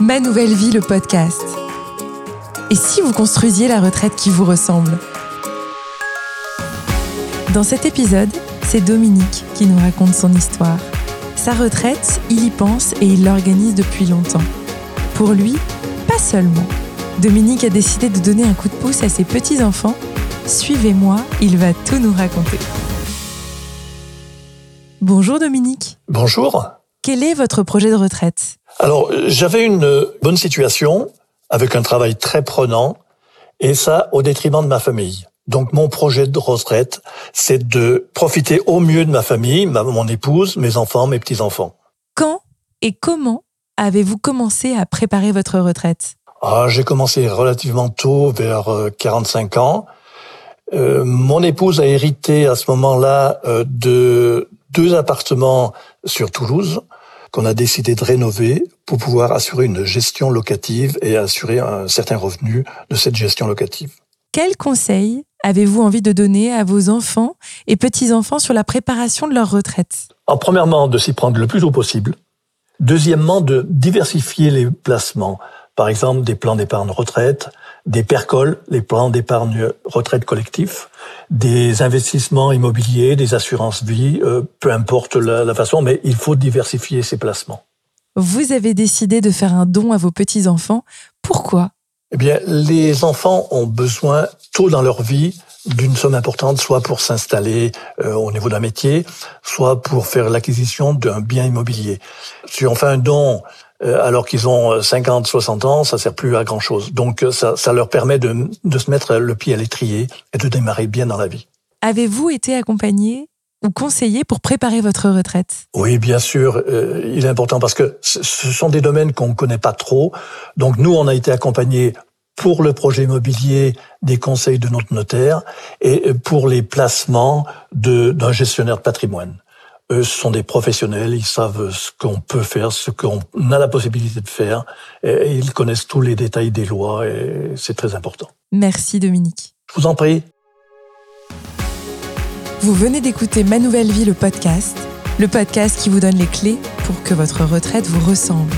Ma nouvelle vie, le podcast. Et si vous construisiez la retraite qui vous ressemble? Dans cet épisode, c'est Dominique qui nous raconte son histoire. Sa retraite, il y pense et il l'organise depuis longtemps. Pour lui, pas seulement. Dominique a décidé de donner un coup de pouce à ses petits-enfants. Suivez-moi, il va tout nous raconter. Bonjour Dominique. Bonjour. Quel est votre projet de retraite? Alors, j'avais une bonne situation avec un travail très prenant et ça au détriment de ma famille. Donc mon projet de retraite, c'est de profiter au mieux de ma famille, mon épouse, mes enfants, mes petits-enfants. Quand et comment avez-vous commencé à préparer votre retraite? Ah, J'ai commencé relativement tôt, vers 45 euh, ans. Euh, mon épouse a hérité à ce moment-là euh, de deux appartements sur Toulouse qu'on a décidé de rénover pour pouvoir assurer une gestion locative et assurer un certain revenu de cette gestion locative. Quels conseils avez-vous envie de donner à vos enfants et petits-enfants sur la préparation de leur retraite? En, Premièrement, de s'y prendre le plus tôt possible. Deuxièmement, de diversifier les placements. Par exemple, des plans d'épargne retraite, des percols, les plans d'épargne retraite collectif, des investissements immobiliers, des assurances vie, euh, peu importe la, la façon, mais il faut diversifier ces placements. Vous avez décidé de faire un don à vos petits-enfants. Pourquoi? Eh bien, les enfants ont besoin, tôt dans leur vie, d'une somme importante, soit pour s'installer euh, au niveau d'un métier, soit pour faire l'acquisition d'un bien immobilier. Si on fait un don euh, alors qu'ils ont 50, euh, 60 ans, ça sert plus à grand chose. Donc ça, ça leur permet de, de se mettre le pied à l'étrier et de démarrer bien dans la vie. Avez-vous été accompagné ou conseillé pour préparer votre retraite? Oui, bien sûr. il est important parce que ce sont des domaines qu'on ne connaît pas trop. Donc nous, on a été accompagnés pour le projet immobilier des conseils de notre notaire et pour les placements d'un gestionnaire de patrimoine. Eux, ce sont des professionnels, ils savent ce qu'on peut faire, ce qu'on a la possibilité de faire, et ils connaissent tous les détails des lois, et c'est très important. Merci Dominique. Je vous en prie. Vous venez d'écouter Ma Nouvelle Vie, le podcast, le podcast qui vous donne les clés pour que votre retraite vous ressemble.